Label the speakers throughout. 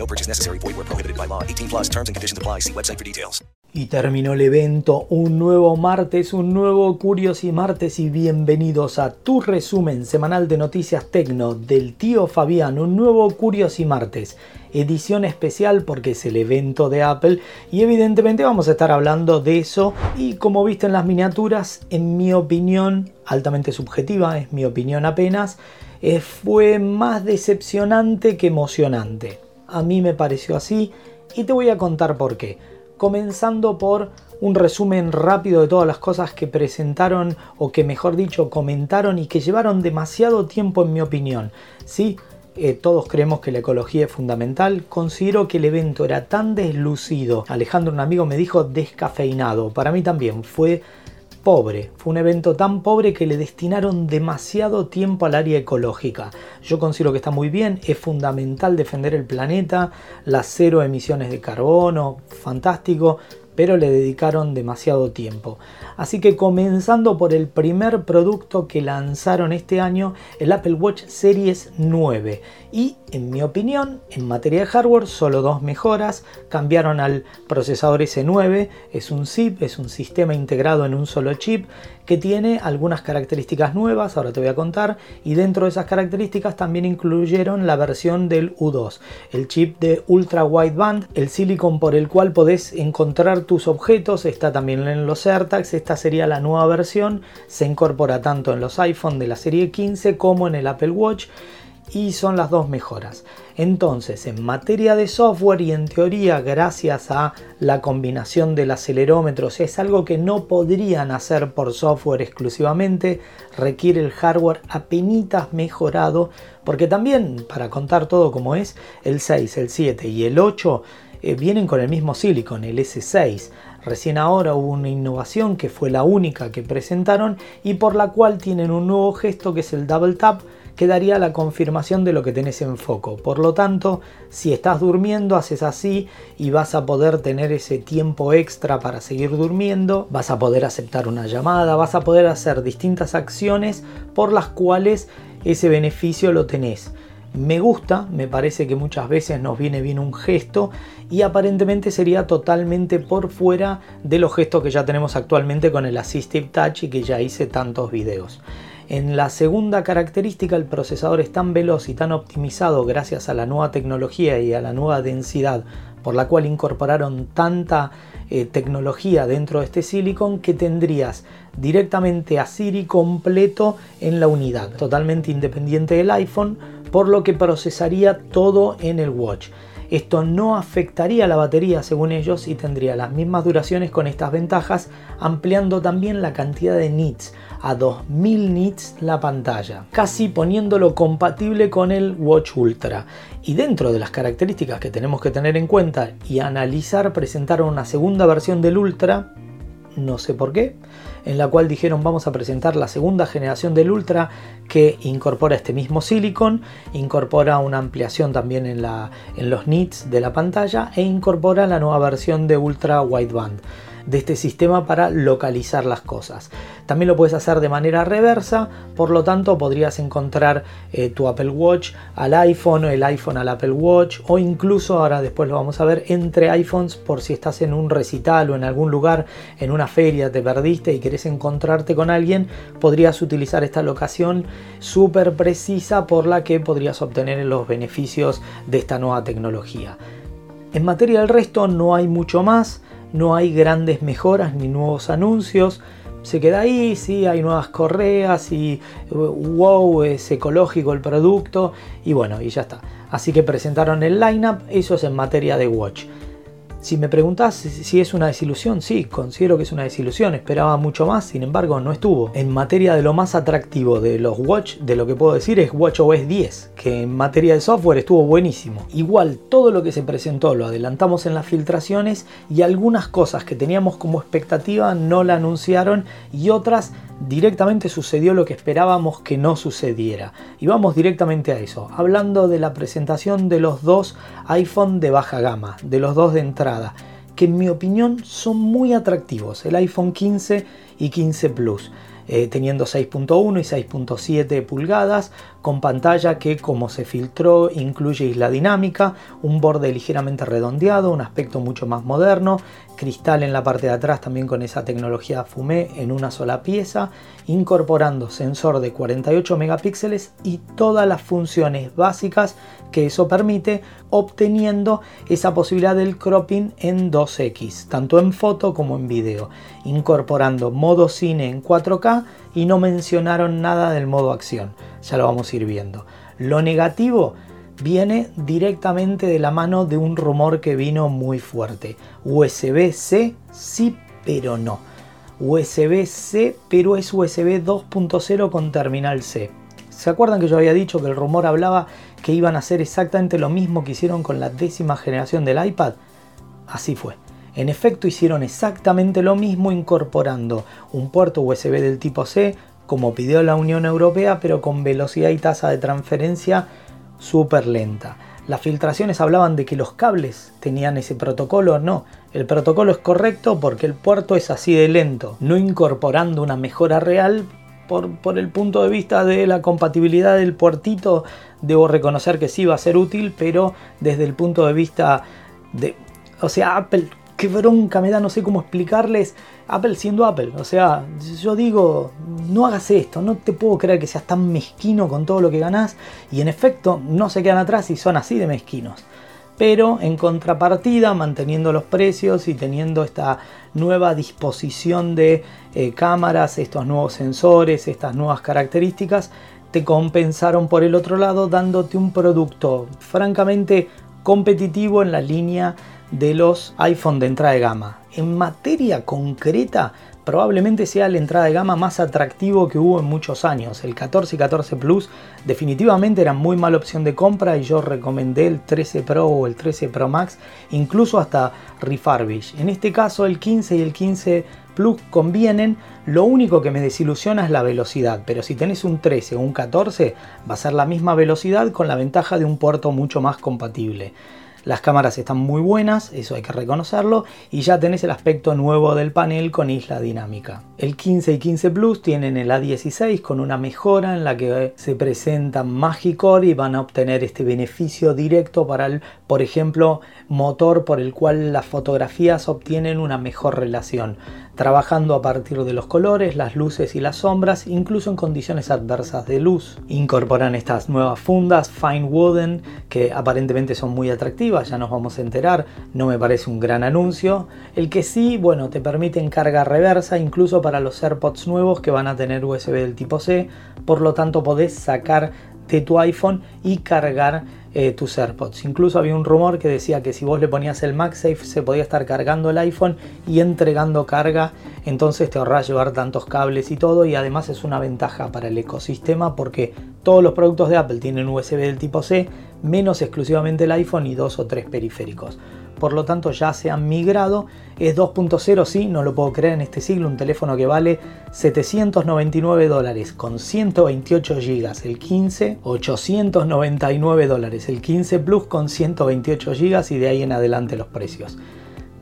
Speaker 1: No purchase necessary. Void where prohibited by law. 18 plus terms and conditions apply. See website for details.
Speaker 2: Y terminó el evento, un nuevo martes, un nuevo Curiosi Martes y bienvenidos a tu resumen semanal de noticias tecno del tío Fabián, un nuevo Curiosi Martes, edición especial porque es el evento de Apple y evidentemente vamos a estar hablando de eso y como viste en las miniaturas, en mi opinión, altamente subjetiva, es mi opinión apenas, eh, fue más decepcionante que emocionante. A mí me pareció así y te voy a contar por qué comenzando por un resumen rápido de todas las cosas que presentaron o que mejor dicho comentaron y que llevaron demasiado tiempo en mi opinión. Sí, eh, todos creemos que la ecología es fundamental. Considero que el evento era tan deslucido. Alejandro, un amigo, me dijo descafeinado. Para mí también fue pobre. Fue un evento tan pobre que le destinaron demasiado tiempo al área ecológica. Yo considero que está muy bien, es fundamental defender el planeta, las cero emisiones de carbono, fantástico, pero le dedicaron demasiado tiempo. Así que comenzando por el primer producto que lanzaron este año, el Apple Watch Series 9. Y en mi opinión, en materia de hardware, solo dos mejoras. Cambiaron al procesador S9, es un SIP, es un sistema integrado en un solo chip que tiene algunas características nuevas, ahora te voy a contar, y dentro de esas características también incluyeron la versión del U2, el chip de ultra wideband, el silicon por el cual podés encontrar tus objetos, está también en los AirTags, esta sería la nueva versión, se incorpora tanto en los iPhone de la serie 15 como en el Apple Watch y son las dos mejoras. Entonces, en materia de software y en teoría, gracias a la combinación del acelerómetro, es algo que no podrían hacer por software exclusivamente, requiere el hardware apenas mejorado, porque también, para contar todo como es, el 6, el 7 y el 8 eh, vienen con el mismo silicon, el S6. Recién ahora hubo una innovación que fue la única que presentaron y por la cual tienen un nuevo gesto que es el double tap que daría la confirmación de lo que tenés en foco. Por lo tanto, si estás durmiendo, haces así y vas a poder tener ese tiempo extra para seguir durmiendo, vas a poder aceptar una llamada, vas a poder hacer distintas acciones por las cuales ese beneficio lo tenés. Me gusta, me parece que muchas veces nos viene bien un gesto y aparentemente sería totalmente por fuera de los gestos que ya tenemos actualmente con el Assistive Touch y que ya hice tantos videos. En la segunda característica, el procesador es tan veloz y tan optimizado gracias a la nueva tecnología y a la nueva densidad por la cual incorporaron tanta eh, tecnología dentro de este silicon que tendrías directamente a Siri completo en la unidad, totalmente independiente del iPhone, por lo que procesaría todo en el watch. Esto no afectaría la batería según ellos y tendría las mismas duraciones con estas ventajas, ampliando también la cantidad de nits a 2000 nits la pantalla, casi poniéndolo compatible con el Watch Ultra. Y dentro de las características que tenemos que tener en cuenta y analizar, presentaron una segunda versión del Ultra, no sé por qué, en la cual dijeron vamos a presentar la segunda generación del Ultra que incorpora este mismo silicon, incorpora una ampliación también en, la, en los nits de la pantalla e incorpora la nueva versión de Ultra Wideband de este sistema para localizar las cosas. También lo puedes hacer de manera reversa, por lo tanto podrías encontrar eh, tu Apple Watch al iPhone el iPhone al Apple Watch o incluso ahora después lo vamos a ver entre iPhones por si estás en un recital o en algún lugar, en una feria, te perdiste y querés encontrarte con alguien, podrías utilizar esta locación súper precisa por la que podrías obtener los beneficios de esta nueva tecnología. En materia del resto no hay mucho más. No hay grandes mejoras ni nuevos anuncios. Se queda ahí, sí, hay nuevas correas y wow, es ecológico el producto y bueno, y ya está. Así que presentaron el lineup, eso es en materia de watch. Si me preguntas si es una desilusión, sí, considero que es una desilusión, esperaba mucho más, sin embargo no estuvo. En materia de lo más atractivo de los Watch, de lo que puedo decir es WatchOS 10, que en materia de software estuvo buenísimo. Igual todo lo que se presentó lo adelantamos en las filtraciones y algunas cosas que teníamos como expectativa no la anunciaron y otras directamente sucedió lo que esperábamos que no sucediera. Y vamos directamente a eso, hablando de la presentación de los dos iPhone de baja gama, de los dos de entrada, que en mi opinión son muy atractivos, el iPhone 15 y 15 Plus. Eh, teniendo 6.1 y 6.7 pulgadas, con pantalla que como se filtró incluye isla dinámica, un borde ligeramente redondeado, un aspecto mucho más moderno, cristal en la parte de atrás también con esa tecnología fumé en una sola pieza, incorporando sensor de 48 megapíxeles y todas las funciones básicas que eso permite, obteniendo esa posibilidad del cropping en 2X, tanto en foto como en video, incorporando modo cine en 4K y no mencionaron nada del modo acción, ya lo vamos a ir viendo. Lo negativo viene directamente de la mano de un rumor que vino muy fuerte. USB-C sí, pero no. USB-C, pero es USB 2.0 con terminal C. ¿Se acuerdan que yo había dicho que el rumor hablaba que iban a hacer exactamente lo mismo que hicieron con la décima generación del iPad? Así fue. En efecto hicieron exactamente lo mismo incorporando un puerto USB del tipo C, como pidió la Unión Europea, pero con velocidad y tasa de transferencia súper lenta. Las filtraciones hablaban de que los cables tenían ese protocolo, no, el protocolo es correcto porque el puerto es así de lento, no incorporando una mejora real por, por, el punto de vista de la compatibilidad del puertito, debo reconocer que sí va a ser útil, pero desde el punto de vista de... O sea, Apple qué bronca me da, no sé cómo explicarles. Apple siendo Apple, o sea, yo digo, no hagas esto, no te puedo creer que seas tan mezquino con todo lo que ganás. Y en efecto, no se quedan atrás y son así de mezquinos. Pero en contrapartida, manteniendo los precios y teniendo esta nueva disposición de eh, cámaras, estos nuevos sensores, estas nuevas características, te compensaron por el otro lado dándote un producto francamente competitivo en la línea de los iPhone de entrada de gama. En materia concreta, probablemente sea la entrada de gama más atractivo que hubo en muchos años. El 14 y 14 Plus definitivamente eran muy mala opción de compra y yo recomendé el 13 Pro o el 13 Pro Max, incluso hasta refurbish. En este caso el 15 y el 15 Plus convienen, lo único que me desilusiona es la velocidad, pero si tenés un 13 o un 14 va a ser la misma velocidad con la ventaja de un puerto mucho más compatible. Las cámaras están muy buenas, eso hay que reconocerlo, y ya tenés el aspecto nuevo del panel con isla dinámica. El 15 y 15 Plus tienen el A16 con una mejora en la que se presenta Magicore y van a obtener este beneficio directo para el, por ejemplo, motor por el cual las fotografías obtienen una mejor relación trabajando a partir de los colores, las luces y las sombras, incluso en condiciones adversas de luz. Incorporan estas nuevas fundas Fine Wooden que aparentemente son muy atractivas, ya nos vamos a enterar, no me parece un gran anuncio. El que sí, bueno, te permiten carga reversa incluso para los AirPods nuevos que van a tener USB del tipo C, por lo tanto podés sacar de tu iPhone y cargar eh, tus AirPods. Incluso había un rumor que decía que si vos le ponías el MagSafe se podía estar cargando el iPhone y entregando carga, entonces te ahorras llevar tantos cables y todo y además es una ventaja para el ecosistema porque todos los productos de Apple tienen USB del tipo C, menos exclusivamente el iPhone y dos o tres periféricos por lo tanto ya se han migrado. Es 2.0, sí, no lo puedo creer en este siglo, un teléfono que vale 799 dólares con 128 GB, el 15, 899 dólares, el 15 Plus con 128 GB y de ahí en adelante los precios.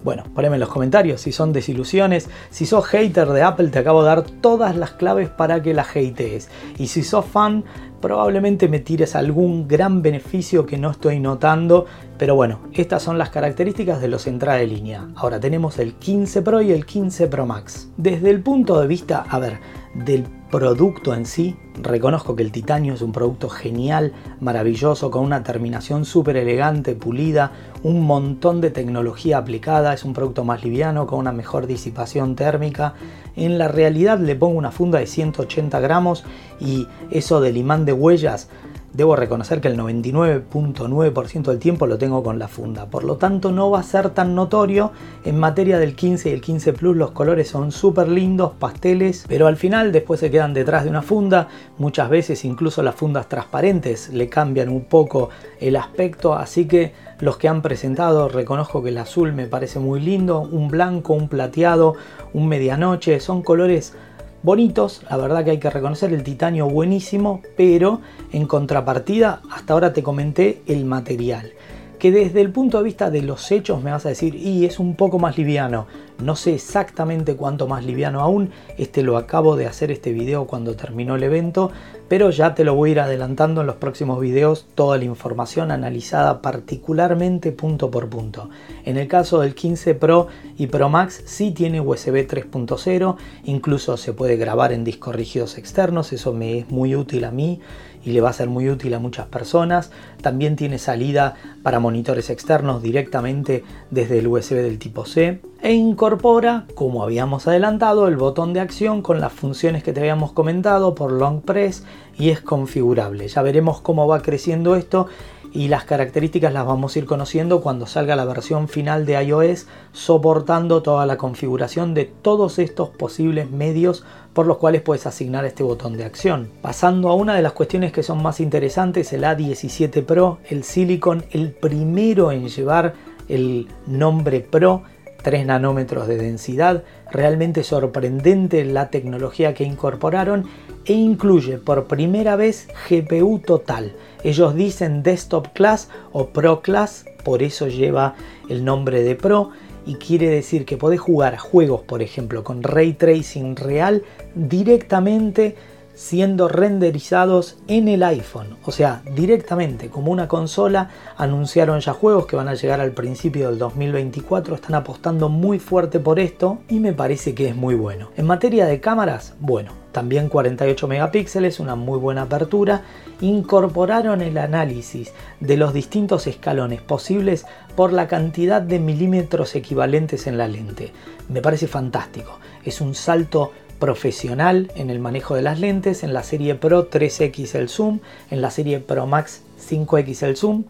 Speaker 2: Bueno, poneme en los comentarios si son desilusiones. Si sos hater de Apple, te acabo de dar todas las claves para que la hatees. Y si sos fan, probablemente me tires algún gran beneficio que no estoy notando. Pero bueno, estas son las características de los entrada de línea. Ahora tenemos el 15 Pro y el 15 Pro Max. Desde el punto de vista, a ver, del producto en sí, reconozco que el titanio es un producto genial, maravilloso, con una terminación súper elegante, pulida, un montón de tecnología aplicada, es un producto más liviano, con una mejor disipación térmica. En la realidad le pongo una funda de 180 gramos y eso del imán de huellas Debo reconocer que el 99.9% del tiempo lo tengo con la funda, por lo tanto no va a ser tan notorio. En materia del 15 y el 15 Plus los colores son súper lindos, pasteles, pero al final después se quedan detrás de una funda. Muchas veces incluso las fundas transparentes le cambian un poco el aspecto, así que los que han presentado reconozco que el azul me parece muy lindo, un blanco, un plateado, un medianoche, son colores bonitos, la verdad que hay que reconocer el titanio buenísimo, pero en contrapartida hasta ahora te comenté el material que desde el punto de vista de los hechos me vas a decir, y es un poco más liviano. No sé exactamente cuánto más liviano aún, este lo acabo de hacer este video cuando terminó el evento, pero ya te lo voy a ir adelantando en los próximos videos toda la información analizada particularmente punto por punto. En el caso del 15 Pro y Pro Max sí tiene USB 3.0, incluso se puede grabar en discos rígidos externos, eso me es muy útil a mí y le va a ser muy útil a muchas personas. También tiene salida para monitores externos directamente desde el USB del tipo C e incorpora, como habíamos adelantado, el botón de acción con las funciones que te habíamos comentado por long press y es configurable. Ya veremos cómo va creciendo esto y las características las vamos a ir conociendo cuando salga la versión final de iOS soportando toda la configuración de todos estos posibles medios por los cuales puedes asignar este botón de acción. Pasando a una de las cuestiones que son más interesantes, el A17 Pro, el Silicon, el primero en llevar el nombre Pro 3 nanómetros de densidad, realmente sorprendente la tecnología que incorporaron e incluye por primera vez GPU total. Ellos dicen Desktop Class o Pro Class, por eso lleva el nombre de Pro y quiere decir que podés jugar juegos, por ejemplo, con ray tracing real directamente siendo renderizados en el iPhone. O sea, directamente como una consola anunciaron ya juegos que van a llegar al principio del 2024. Están apostando muy fuerte por esto y me parece que es muy bueno. En materia de cámaras, bueno, también 48 megapíxeles, una muy buena apertura. Incorporaron el análisis de los distintos escalones posibles por la cantidad de milímetros equivalentes en la lente. Me parece fantástico. Es un salto profesional en el manejo de las lentes, en la serie Pro 3X el zoom, en la serie Pro Max 5X el zoom,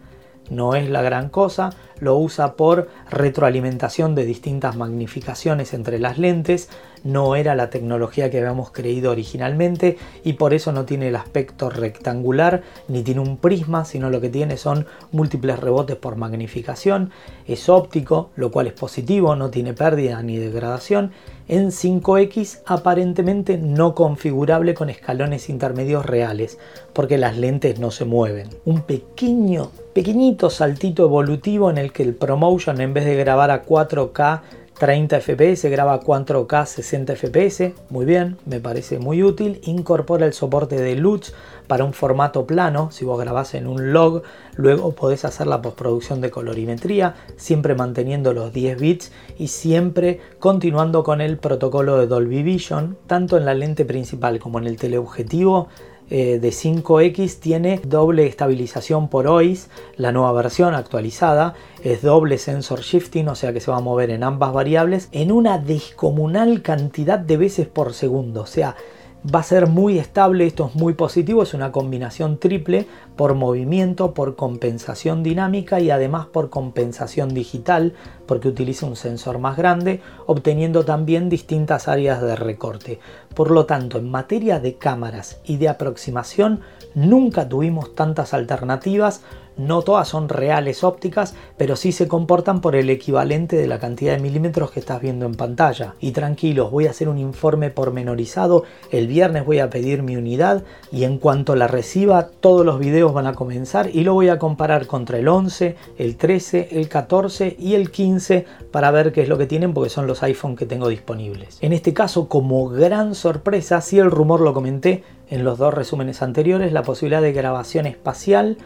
Speaker 2: no es la gran cosa, lo usa por retroalimentación de distintas magnificaciones entre las lentes, no era la tecnología que habíamos creído originalmente y por eso no tiene el aspecto rectangular ni tiene un prisma, sino lo que tiene son múltiples rebotes por magnificación, es óptico, lo cual es positivo, no tiene pérdida ni degradación, en 5X aparentemente no configurable con escalones intermedios reales, porque las lentes no se mueven. Un pequeño, pequeñito saltito evolutivo en el que el ProMotion en vez de grabar a 4K 30 fps, graba a 4K 60 fps, muy bien, me parece muy útil. Incorpora el soporte de LUTs para un formato plano, si vos grabás en un log, luego podés hacer la postproducción de colorimetría, siempre manteniendo los 10 bits y siempre continuando con el protocolo de Dolby Vision, tanto en la lente principal como en el teleobjetivo eh, de 5X tiene doble estabilización por OIS, la nueva versión actualizada es doble sensor shifting, o sea que se va a mover en ambas variables en una descomunal cantidad de veces por segundo, o sea, va a ser muy estable, esto es muy positivo, es una combinación triple por movimiento, por compensación dinámica y además por compensación digital, porque utiliza un sensor más grande, obteniendo también distintas áreas de recorte. Por lo tanto, en materia de cámaras y de aproximación, nunca tuvimos tantas alternativas, no todas son reales ópticas, pero sí se comportan por el equivalente de la cantidad de milímetros que estás viendo en pantalla. Y tranquilos, voy a hacer un informe pormenorizado, el viernes voy a pedir mi unidad y en cuanto la reciba todos los videos van a comenzar y lo voy a comparar contra el 11, el 13, el 14 y el 15 para ver qué es lo que tienen porque son los iPhone que tengo disponibles. En este caso, como gran sorpresa, si el rumor lo comenté en los dos resúmenes anteriores, la posibilidad de grabación espacial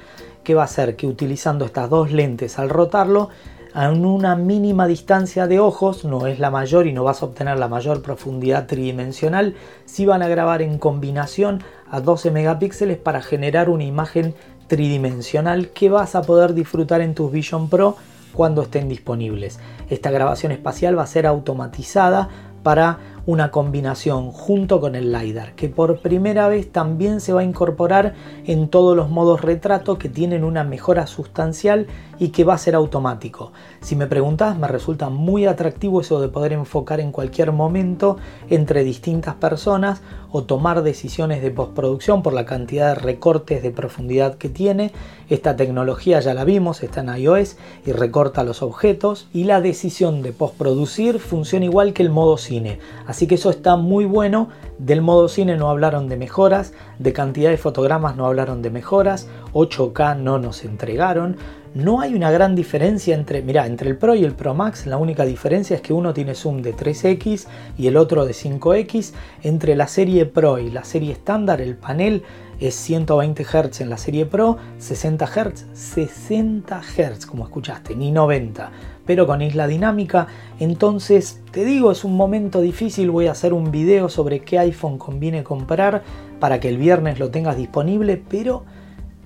Speaker 2: que va a hacer que utilizando estas dos lentes al rotarlo a una mínima distancia de ojos, no es la mayor y no vas a obtener la mayor profundidad tridimensional, si van a grabar en combinación a 12 megapíxeles para generar una imagen tridimensional que vas a poder disfrutar en tus Vision Pro cuando estén disponibles. Esta grabación espacial va a ser automatizada para una combinación junto con el LiDAR, que por primera vez también se va a incorporar en todos los modos retrato que tienen una mejora sustancial y que va a ser automático. Si me preguntas, me resulta muy atractivo eso de poder enfocar en cualquier momento entre distintas personas o tomar decisiones de postproducción por la cantidad de recortes de profundidad que tiene. Esta tecnología ya la vimos, está en iOS y recorta los objetos y la decisión de postproducir funciona igual que el modo cine. Así que eso está muy bueno. Del modo cine no hablaron de mejoras, de cantidad de fotogramas no hablaron de mejoras, 8K no nos entregaron. No hay una gran diferencia entre, mira, entre el Pro y el Pro Max, la única diferencia es que uno tiene zoom de 3x y el otro de 5x. Entre la serie Pro y la serie estándar, el panel es 120 Hz en la serie Pro, 60 Hz, 60 Hz, como escuchaste, ni 90 pero con isla dinámica. Entonces, te digo, es un momento difícil. Voy a hacer un video sobre qué iPhone conviene comprar para que el viernes lo tengas disponible, pero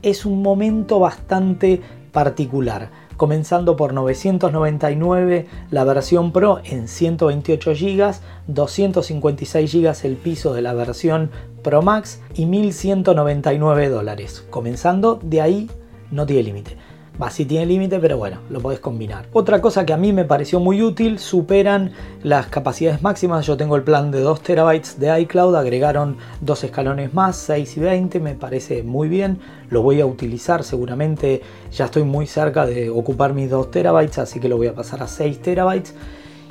Speaker 2: es un momento bastante particular. Comenzando por 999 la versión Pro en 128 GB, 256 GB el piso de la versión Pro Max y 1199 dólares. Comenzando de ahí no tiene límite. Va, tiene límite, pero bueno, lo podés combinar. Otra cosa que a mí me pareció muy útil, superan las capacidades máximas. Yo tengo el plan de 2 terabytes de iCloud, agregaron dos escalones más, 6 y 20, me parece muy bien. Lo voy a utilizar seguramente, ya estoy muy cerca de ocupar mis 2 terabytes, así que lo voy a pasar a 6 terabytes.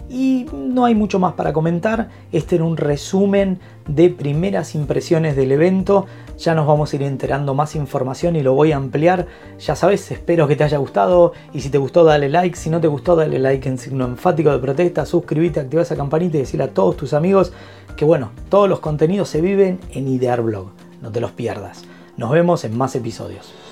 Speaker 2: Y no hay mucho más para comentar. Este era un resumen de primeras impresiones del evento. Ya nos vamos a ir enterando más información y lo voy a ampliar. Ya sabes, espero que te haya gustado. Y si te gustó, dale like. Si no te gustó, dale like en signo enfático de protesta. Suscríbete, activa esa campanita y decirle a todos tus amigos que bueno, todos los contenidos se viven en Idear Blog. No te los pierdas. Nos vemos en más episodios.